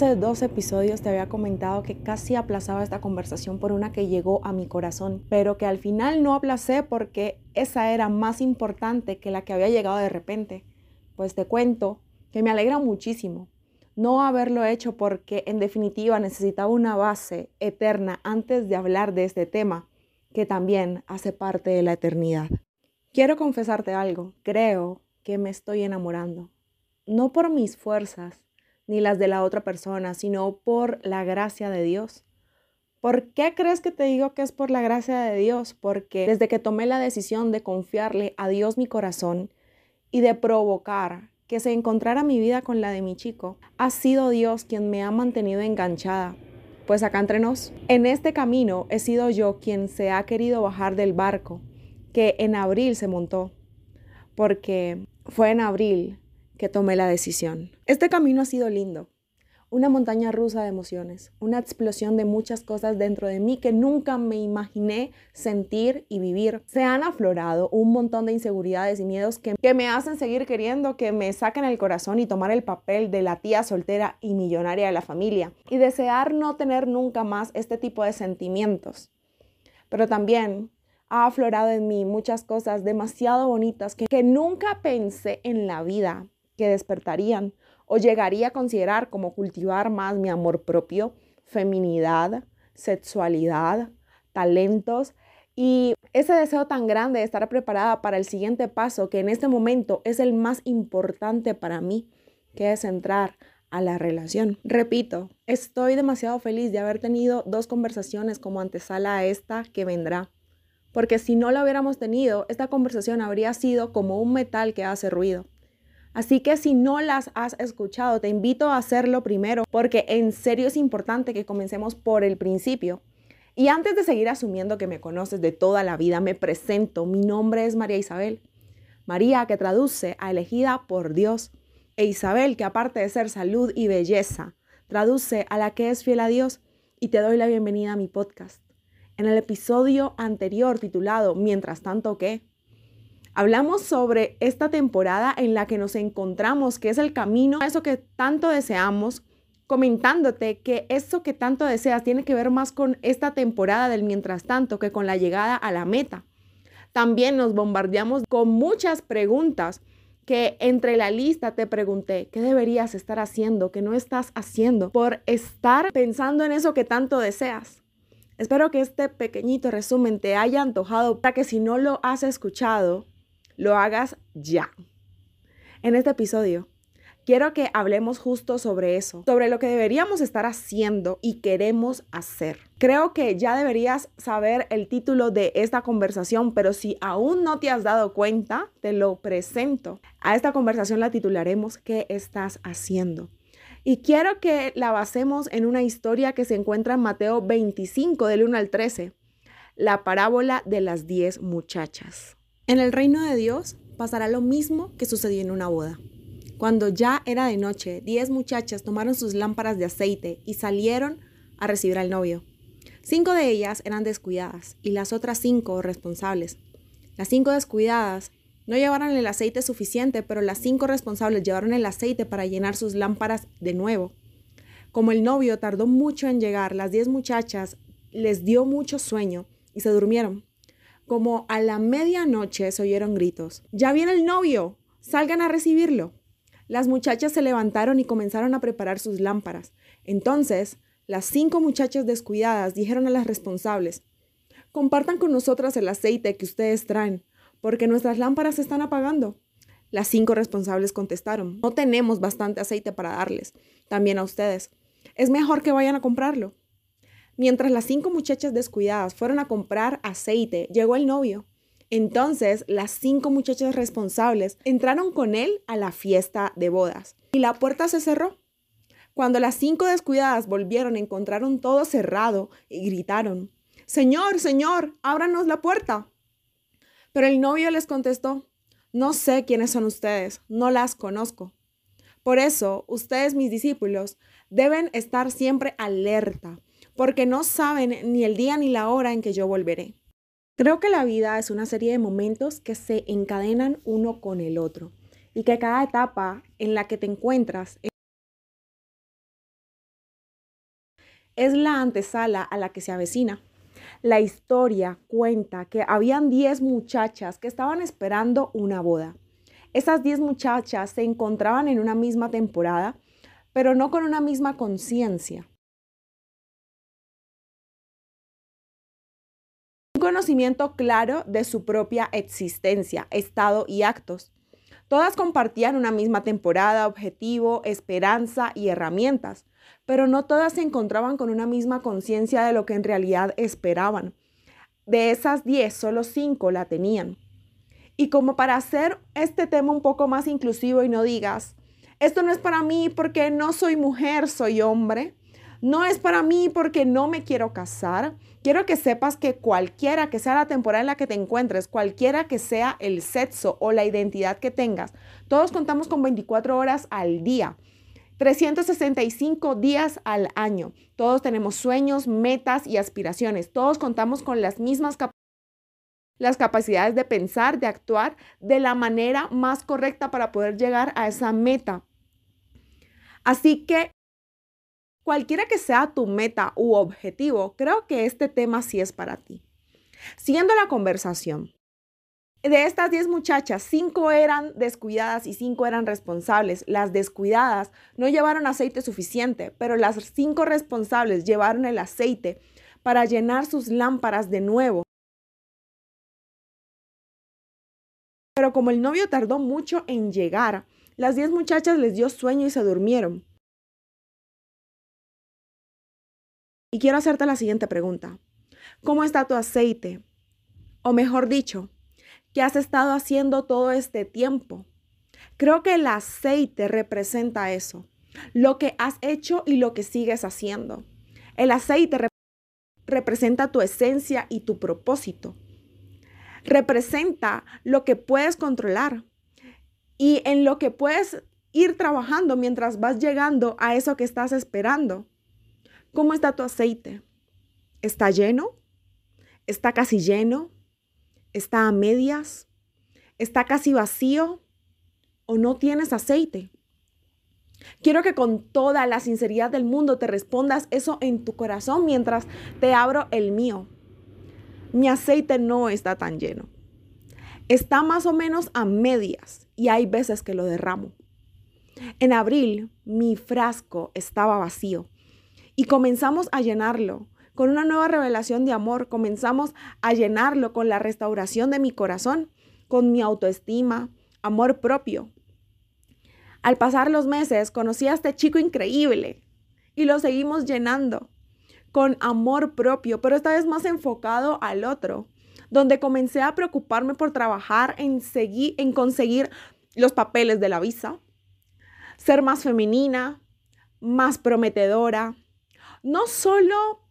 Hace dos episodios te había comentado que casi aplazaba esta conversación por una que llegó a mi corazón, pero que al final no aplacé porque esa era más importante que la que había llegado de repente. Pues te cuento que me alegra muchísimo no haberlo hecho porque en definitiva necesitaba una base eterna antes de hablar de este tema que también hace parte de la eternidad. Quiero confesarte algo, creo que me estoy enamorando, no por mis fuerzas, ni las de la otra persona, sino por la gracia de Dios. ¿Por qué crees que te digo que es por la gracia de Dios? Porque desde que tomé la decisión de confiarle a Dios mi corazón y de provocar que se encontrara mi vida con la de mi chico, ha sido Dios quien me ha mantenido enganchada. Pues acá entre nos, en este camino he sido yo quien se ha querido bajar del barco que en abril se montó, porque fue en abril que tomé la decisión. Este camino ha sido lindo, una montaña rusa de emociones, una explosión de muchas cosas dentro de mí que nunca me imaginé sentir y vivir. Se han aflorado un montón de inseguridades y miedos que, que, me hacen seguir queriendo que me saquen el corazón y tomar el papel de la tía soltera y millonaria de la familia y desear no tener nunca más este tipo de sentimientos. Pero también ha aflorado en mí muchas cosas demasiado bonitas que, que nunca pensé en la vida que despertarían o llegaría a considerar como cultivar más mi amor propio, feminidad, sexualidad, talentos y ese deseo tan grande de estar preparada para el siguiente paso que en este momento es el más importante para mí, que es entrar a la relación. Repito, estoy demasiado feliz de haber tenido dos conversaciones como antesala a esta que vendrá. Porque si no la hubiéramos tenido, esta conversación habría sido como un metal que hace ruido. Así que si no las has escuchado, te invito a hacerlo primero porque en serio es importante que comencemos por el principio. Y antes de seguir asumiendo que me conoces de toda la vida, me presento. Mi nombre es María Isabel. María que traduce a elegida por Dios. E Isabel que aparte de ser salud y belleza, traduce a la que es fiel a Dios. Y te doy la bienvenida a mi podcast. En el episodio anterior titulado Mientras tanto qué, Hablamos sobre esta temporada en la que nos encontramos, que es el camino a eso que tanto deseamos, comentándote que eso que tanto deseas tiene que ver más con esta temporada del mientras tanto que con la llegada a la meta. También nos bombardeamos con muchas preguntas que entre la lista te pregunté, ¿qué deberías estar haciendo? ¿Qué no estás haciendo? Por estar pensando en eso que tanto deseas. Espero que este pequeñito resumen te haya antojado para que si no lo has escuchado, lo hagas ya. En este episodio quiero que hablemos justo sobre eso, sobre lo que deberíamos estar haciendo y queremos hacer. Creo que ya deberías saber el título de esta conversación, pero si aún no te has dado cuenta, te lo presento. A esta conversación la titularemos ¿Qué estás haciendo? Y quiero que la basemos en una historia que se encuentra en Mateo 25 del 1 al 13, la parábola de las 10 muchachas. En el reino de Dios pasará lo mismo que sucedió en una boda. Cuando ya era de noche, diez muchachas tomaron sus lámparas de aceite y salieron a recibir al novio. Cinco de ellas eran descuidadas y las otras cinco responsables. Las cinco descuidadas no llevaron el aceite suficiente, pero las cinco responsables llevaron el aceite para llenar sus lámparas de nuevo. Como el novio tardó mucho en llegar, las diez muchachas les dio mucho sueño y se durmieron. Como a la medianoche se oyeron gritos. Ya viene el novio. Salgan a recibirlo. Las muchachas se levantaron y comenzaron a preparar sus lámparas. Entonces, las cinco muchachas descuidadas dijeron a las responsables, compartan con nosotras el aceite que ustedes traen, porque nuestras lámparas se están apagando. Las cinco responsables contestaron, no tenemos bastante aceite para darles, también a ustedes. Es mejor que vayan a comprarlo. Mientras las cinco muchachas descuidadas fueron a comprar aceite, llegó el novio. Entonces, las cinco muchachas responsables entraron con él a la fiesta de bodas y la puerta se cerró. Cuando las cinco descuidadas volvieron, encontraron todo cerrado y gritaron, Señor, Señor, ábranos la puerta. Pero el novio les contestó, no sé quiénes son ustedes, no las conozco. Por eso, ustedes, mis discípulos, deben estar siempre alerta porque no saben ni el día ni la hora en que yo volveré. Creo que la vida es una serie de momentos que se encadenan uno con el otro y que cada etapa en la que te encuentras es la antesala a la que se avecina. La historia cuenta que habían 10 muchachas que estaban esperando una boda. Esas 10 muchachas se encontraban en una misma temporada, pero no con una misma conciencia. Conocimiento claro de su propia existencia, estado y actos. Todas compartían una misma temporada, objetivo, esperanza y herramientas, pero no todas se encontraban con una misma conciencia de lo que en realidad esperaban. De esas 10, solo 5 la tenían. Y como para hacer este tema un poco más inclusivo y no digas, esto no es para mí porque no soy mujer, soy hombre, no es para mí porque no me quiero casar. Quiero que sepas que cualquiera que sea la temporada en la que te encuentres, cualquiera que sea el sexo o la identidad que tengas, todos contamos con 24 horas al día. 365 días al año. Todos tenemos sueños, metas y aspiraciones. Todos contamos con las mismas las capacidades de pensar, de actuar de la manera más correcta para poder llegar a esa meta. Así que cualquiera que sea tu meta u objetivo, creo que este tema sí es para ti. Siguiendo la conversación, de estas 10 muchachas, 5 eran descuidadas y 5 eran responsables. Las descuidadas no llevaron aceite suficiente, pero las 5 responsables llevaron el aceite para llenar sus lámparas de nuevo. Pero como el novio tardó mucho en llegar, las 10 muchachas les dio sueño y se durmieron. Y quiero hacerte la siguiente pregunta. ¿Cómo está tu aceite? O mejor dicho, ¿qué has estado haciendo todo este tiempo? Creo que el aceite representa eso, lo que has hecho y lo que sigues haciendo. El aceite representa tu esencia y tu propósito. Representa lo que puedes controlar y en lo que puedes ir trabajando mientras vas llegando a eso que estás esperando. ¿Cómo está tu aceite? ¿Está lleno? ¿Está casi lleno? ¿Está a medias? ¿Está casi vacío? ¿O no tienes aceite? Quiero que con toda la sinceridad del mundo te respondas eso en tu corazón mientras te abro el mío. Mi aceite no está tan lleno. Está más o menos a medias y hay veces que lo derramo. En abril mi frasco estaba vacío y comenzamos a llenarlo con una nueva revelación de amor, comenzamos a llenarlo con la restauración de mi corazón, con mi autoestima, amor propio. Al pasar los meses conocí a este chico increíble y lo seguimos llenando con amor propio, pero esta vez más enfocado al otro, donde comencé a preocuparme por trabajar en, seguir, en conseguir los papeles de la visa, ser más femenina, más prometedora, no solo,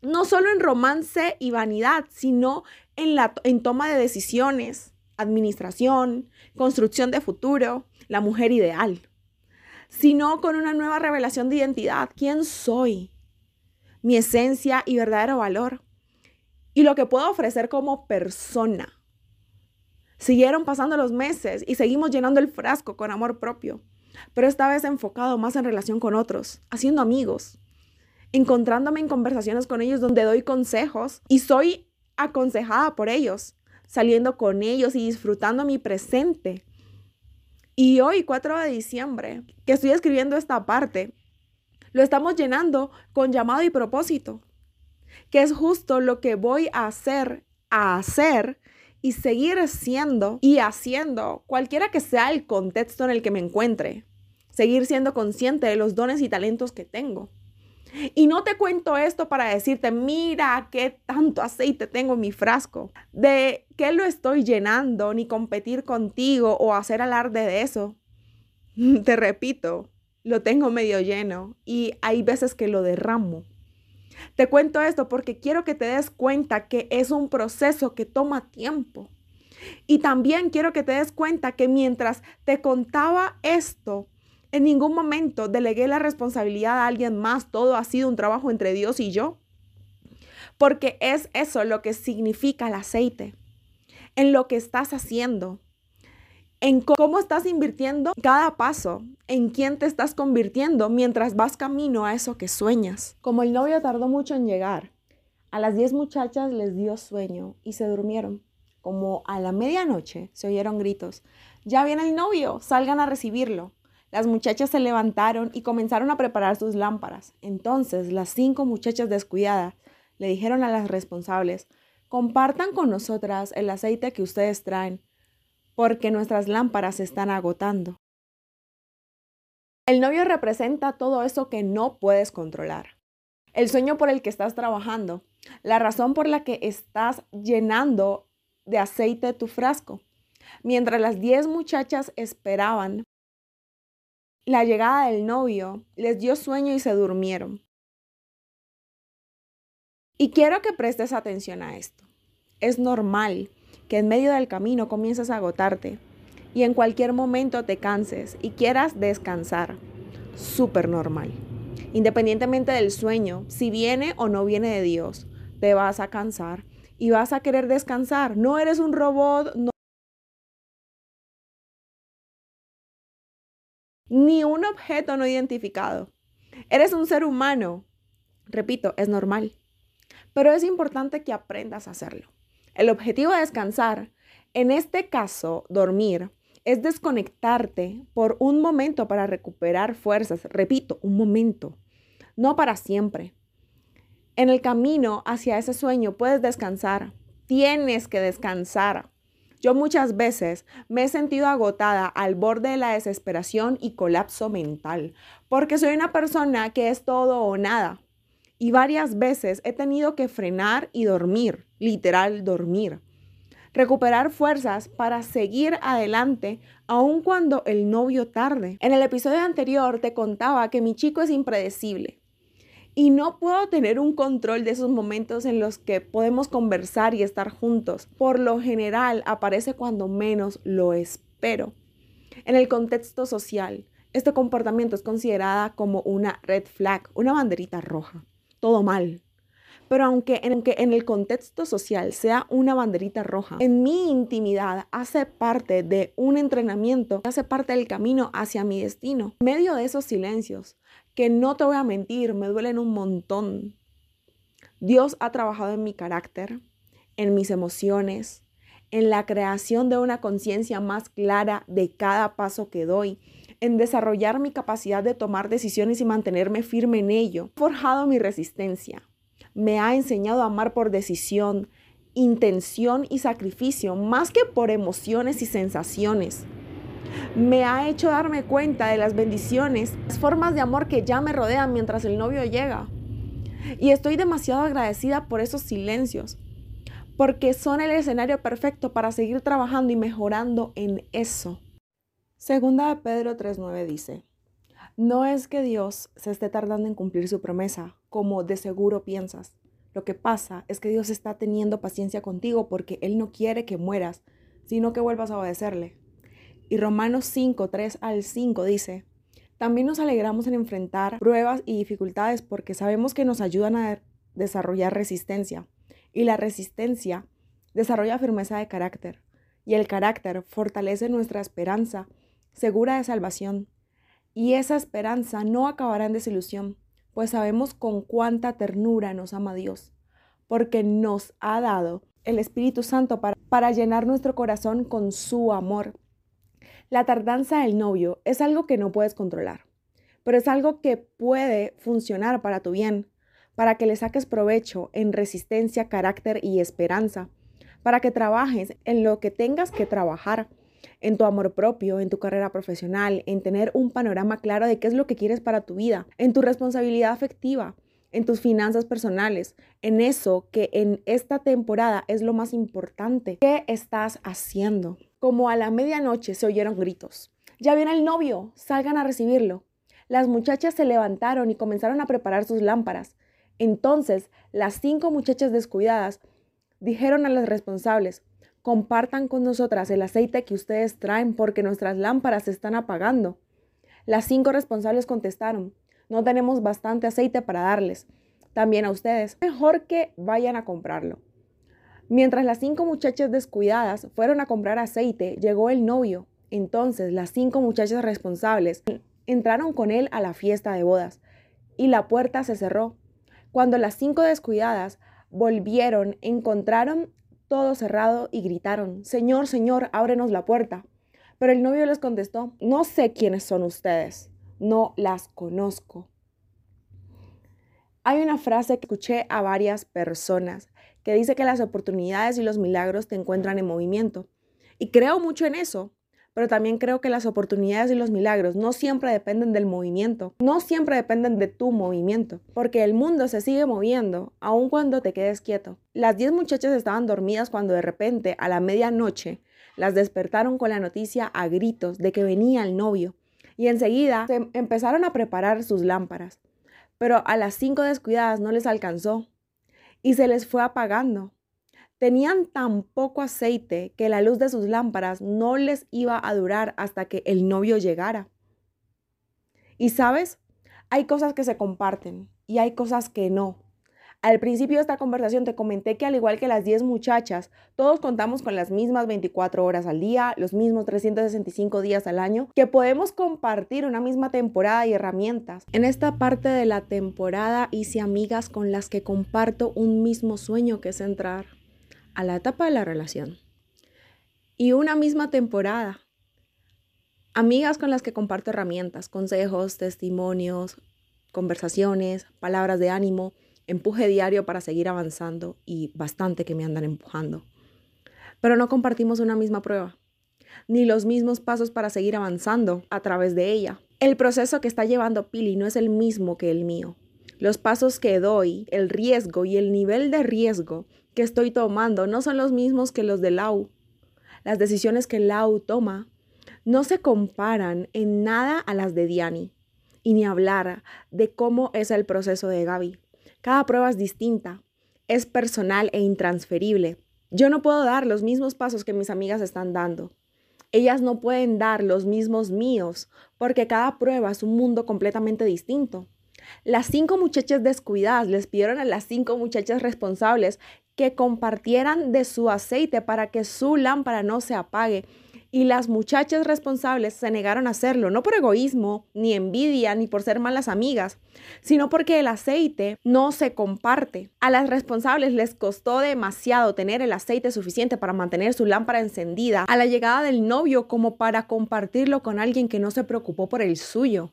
no solo en romance y vanidad, sino en, la, en toma de decisiones, administración, construcción de futuro, la mujer ideal, sino con una nueva revelación de identidad. ¿Quién soy? Mi esencia y verdadero valor. Y lo que puedo ofrecer como persona. Siguieron pasando los meses y seguimos llenando el frasco con amor propio, pero esta vez enfocado más en relación con otros, haciendo amigos, encontrándome en conversaciones con ellos donde doy consejos y soy aconsejada por ellos, saliendo con ellos y disfrutando mi presente. Y hoy, 4 de diciembre, que estoy escribiendo esta parte, lo estamos llenando con llamado y propósito, que es justo lo que voy a hacer, a hacer y seguir siendo y haciendo, cualquiera que sea el contexto en el que me encuentre. Seguir siendo consciente de los dones y talentos que tengo. Y no te cuento esto para decirte, mira qué tanto aceite tengo en mi frasco, de qué lo estoy llenando, ni competir contigo o hacer alarde de eso. Te repito, lo tengo medio lleno y hay veces que lo derramo. Te cuento esto porque quiero que te des cuenta que es un proceso que toma tiempo. Y también quiero que te des cuenta que mientras te contaba esto, en ningún momento delegué la responsabilidad a alguien más. Todo ha sido un trabajo entre Dios y yo. Porque es eso lo que significa el aceite. En lo que estás haciendo. en cómo estás invirtiendo cada paso, en quién te estás convirtiendo mientras vas camino a eso que sueñas. Como el novio tardó mucho en llegar, a las 10 muchachas les dio sueño y se durmieron. Como a la medianoche se oyeron gritos, ya viene el novio, salgan a recibirlo. Las muchachas se levantaron y comenzaron a preparar sus lámparas. Entonces las cinco muchachas descuidadas le dijeron a las responsables, compartan con nosotras el aceite que ustedes traen porque nuestras lámparas se están agotando. El novio representa todo eso que no puedes controlar. El sueño por el que estás trabajando, la razón por la que estás llenando de aceite tu frasco. Mientras las diez muchachas esperaban la llegada del novio, les dio sueño y se durmieron. Y quiero que prestes atención a esto. Es normal que en medio del camino comiences a agotarte y en cualquier momento te canses y quieras descansar. Súper normal. Independientemente del sueño, si viene o no viene de Dios, te vas a cansar y vas a querer descansar. No eres un robot, ni un objeto no identificado. Eres un ser humano. Repito, es normal. Pero es importante que aprendas a hacerlo. El objetivo de descansar, en este caso dormir, es desconectarte por un momento para recuperar fuerzas. Repito, un momento, no para siempre. En el camino hacia ese sueño puedes descansar, tienes que descansar. Yo muchas veces me he sentido agotada al borde de la desesperación y colapso mental, porque soy una persona que es todo o nada y varias veces he tenido que frenar y dormir, literal dormir. Recuperar fuerzas para seguir adelante aun cuando el novio tarde. En el episodio anterior te contaba que mi chico es impredecible y no puedo tener un control de esos momentos en los que podemos conversar y estar juntos. Por lo general aparece cuando menos lo espero. En el contexto social, este comportamiento es considerada como una red flag, una banderita roja todo mal. Pero aunque en, en el contexto social sea una banderita roja, en mi intimidad hace parte de un entrenamiento, hace parte del camino hacia mi destino. En medio de esos silencios, que no te voy a mentir, me duelen un montón. Dios ha trabajado en mi carácter, en mis emociones, en la creación de una conciencia más clara de cada paso que doy en desarrollar mi capacidad de tomar decisiones y mantenerme firme en ello. Ha forjado mi resistencia. Me ha enseñado a amar por decisión, intención y sacrificio, más que por emociones y sensaciones. Me ha hecho darme cuenta de las bendiciones, las formas de amor que ya me rodean mientras el novio llega. Y estoy demasiado agradecida por esos silencios, porque son el escenario perfecto para seguir trabajando y mejorando en eso. Segunda de Pedro 3.9 dice, no es que Dios se esté tardando en cumplir su promesa, como de seguro piensas. Lo que pasa es que Dios está teniendo paciencia contigo porque Él no quiere que mueras, sino que vuelvas a obedecerle. Y Romanos 5, 3 al 5 dice, también nos alegramos en enfrentar pruebas y dificultades porque sabemos que nos ayudan a desarrollar resistencia. Y la resistencia desarrolla firmeza de carácter. Y el carácter fortalece nuestra esperanza segura de salvación. Y esa esperanza no acabará en desilusión, pues sabemos con cuánta ternura nos ama Dios, porque nos ha dado el Espíritu Santo para, para llenar nuestro corazón con su amor. La tardanza del novio es algo que no puedes controlar, pero es algo que puede funcionar para tu bien, para que le saques provecho en resistencia, carácter y esperanza, para que trabajes en lo que tengas que trabajar en tu amor propio, en tu carrera profesional, en tener un panorama claro de qué es lo que quieres para tu vida, en tu responsabilidad afectiva, en tus finanzas personales, en eso que en esta temporada es lo más importante. ¿Qué estás haciendo? Como a la medianoche se oyeron gritos. Ya viene el novio, salgan a recibirlo. Las muchachas se levantaron y comenzaron a preparar sus lámparas. Entonces, las cinco muchachas descuidadas dijeron a las responsables, compartan con nosotras el aceite que ustedes traen porque nuestras lámparas se están apagando. Las cinco responsables contestaron, no tenemos bastante aceite para darles. También a ustedes, mejor que vayan a comprarlo. Mientras las cinco muchachas descuidadas fueron a comprar aceite, llegó el novio Entonces las cinco muchachas responsables entraron con él a la fiesta de bodas y la puerta se cerró. Cuando las cinco descuidadas volvieron, encontraron todo cerrado y gritaron, Señor, Señor, ábrenos la puerta. Pero el novio les contestó, no sé quiénes son ustedes, no las conozco. Hay una frase que escuché a varias personas que dice que las oportunidades y los milagros te encuentran en movimiento. Y creo mucho en eso, pero también creo que las oportunidades y los milagros no siempre dependen del movimiento, no siempre dependen de tu movimiento, porque el mundo se sigue moviendo aun cuando te quedes quieto. Las 10 muchachas estaban dormidas cuando de repente, a la medianoche, las despertaron con la noticia a gritos de que venía el novio y enseguida se empezaron a preparar sus lámparas. Pero a las cinco descuidadas no les alcanzó y se les fue apagando. Tenían tan poco aceite que la luz de sus lámparas no les iba a durar hasta que el novio llegara. Y sabes, hay cosas que se comparten y hay cosas que no. Al principio de esta conversación te comenté que al igual que las 10 muchachas, todos contamos con las mismas 24 horas al día, los mismos 365 días al año, que podemos compartir una misma temporada y herramientas. En esta parte de la temporada hice amigas con las que comparto un mismo sueño que es entrar a la etapa de la relación. Y una misma temporada. Amigas con las que comparto herramientas, consejos, testimonios, conversaciones, palabras de ánimo empuje diario para seguir avanzando y bastante que me andan empujando. Pero no compartimos una misma prueba, ni los mismos pasos para seguir avanzando a través de ella. El proceso que está llevando Pili no es el mismo que el mío. Los pasos que doy, el riesgo y el nivel de riesgo que estoy tomando no son los mismos que los de Lau. Las decisiones que Lau toma no se comparan en nada a las de Diani, y ni hablar de cómo es el proceso de Gaby. Cada prueba es distinta, es personal e intransferible. Yo no puedo dar los mismos pasos que mis amigas están dando. Ellas no pueden dar los mismos míos porque cada prueba es un mundo completamente distinto. Las cinco muchachas descuidadas les pidieron a las cinco muchachas responsables que compartieran de su aceite para que su lámpara no se apague y las muchachas responsables se negaron a hacerlo, no por egoísmo, ni envidia, ni por ser malas amigas, sino porque el aceite no se comparte. A las responsables les costó demasiado tener el aceite suficiente para mantener su lámpara encendida a la llegada del novio como para compartirlo con alguien que no se preocupó por el suyo.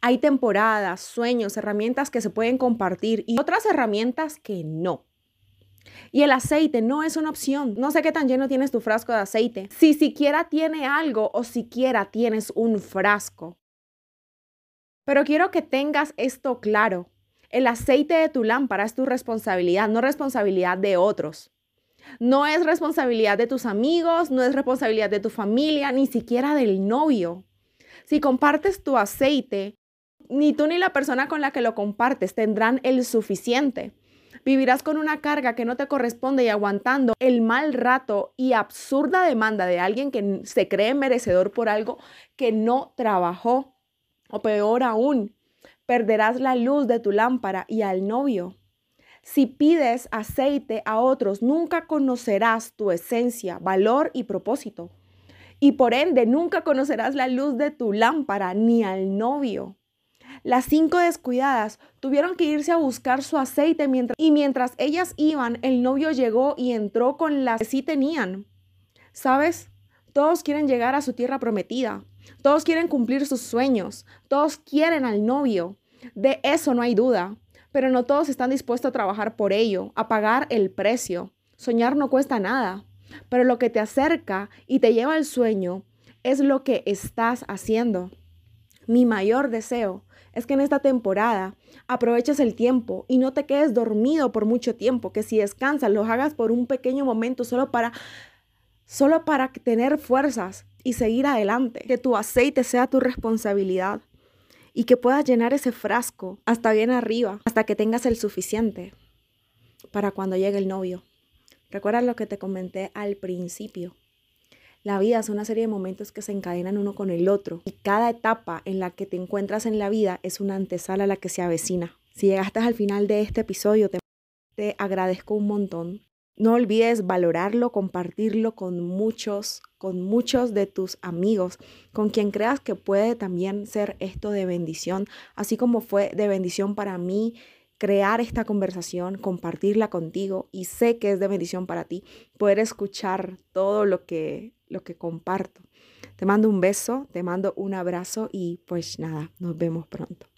Hay temporadas, sueños, herramientas que se pueden compartir y otras herramientas que no. Y el aceite no es una opción. No sé qué tan lleno tienes tu frasco de aceite. Si siquiera tiene algo o siquiera tienes un frasco. Pero quiero que tengas esto claro. El aceite de tu lámpara es tu responsabilidad, no responsabilidad de otros. No es responsabilidad de tus amigos, no es responsabilidad de tu familia, ni siquiera del novio. Si compartes tu aceite, ni tú ni la persona con la que lo compartes tendrán el suficiente. Vivirás con una carga que no te corresponde y aguantando el mal rato y absurda demanda de alguien que se cree merecedor por algo que no trabajó. O peor aún, perderás la luz de tu lámpara y al novio. Si pides aceite a otros, nunca conocerás tu esencia, valor y propósito. Y por ende, nunca conocerás la luz de tu lámpara ni al novio. Las cinco descuidadas tuvieron que irse a buscar su aceite mientras, y mientras ellas iban, el novio llegó y entró con las que sí tenían. ¿Sabes? Todos quieren llegar a su tierra prometida. Todos quieren cumplir sus sueños. Todos quieren al novio. De eso no hay duda. Pero no todos están dispuestos a trabajar por ello, a pagar el precio. Soñar no cuesta nada. Pero lo que te acerca y te lleva al sueño es lo que estás haciendo. Mi mayor deseo es que en esta temporada aproveches el tiempo y no te quedes dormido por mucho tiempo, que si descansas lo hagas por un pequeño momento solo para solo para tener fuerzas y seguir adelante, que tu aceite sea tu responsabilidad y que puedas llenar ese frasco hasta bien arriba, hasta que tengas el suficiente para cuando llegue el novio. Recuerda lo que te comenté al principio. La vida es una serie de momentos que se encadenan uno con el otro y cada etapa en la que te encuentras en la vida es una antesala a la que se avecina. Si llegaste al final de este episodio, te, te agradezco un montón No olvides valorarlo, compartirlo con muchos, con muchos de tus amigos, con quien creas que puede también ser esto de bendición, así como fue de bendición para mí crear esta conversación, compartirla contigo y sé que es de bendición para ti poder escuchar todo lo que lo que comparto. Te mando un beso, te mando un abrazo y pues nada, nos vemos pronto.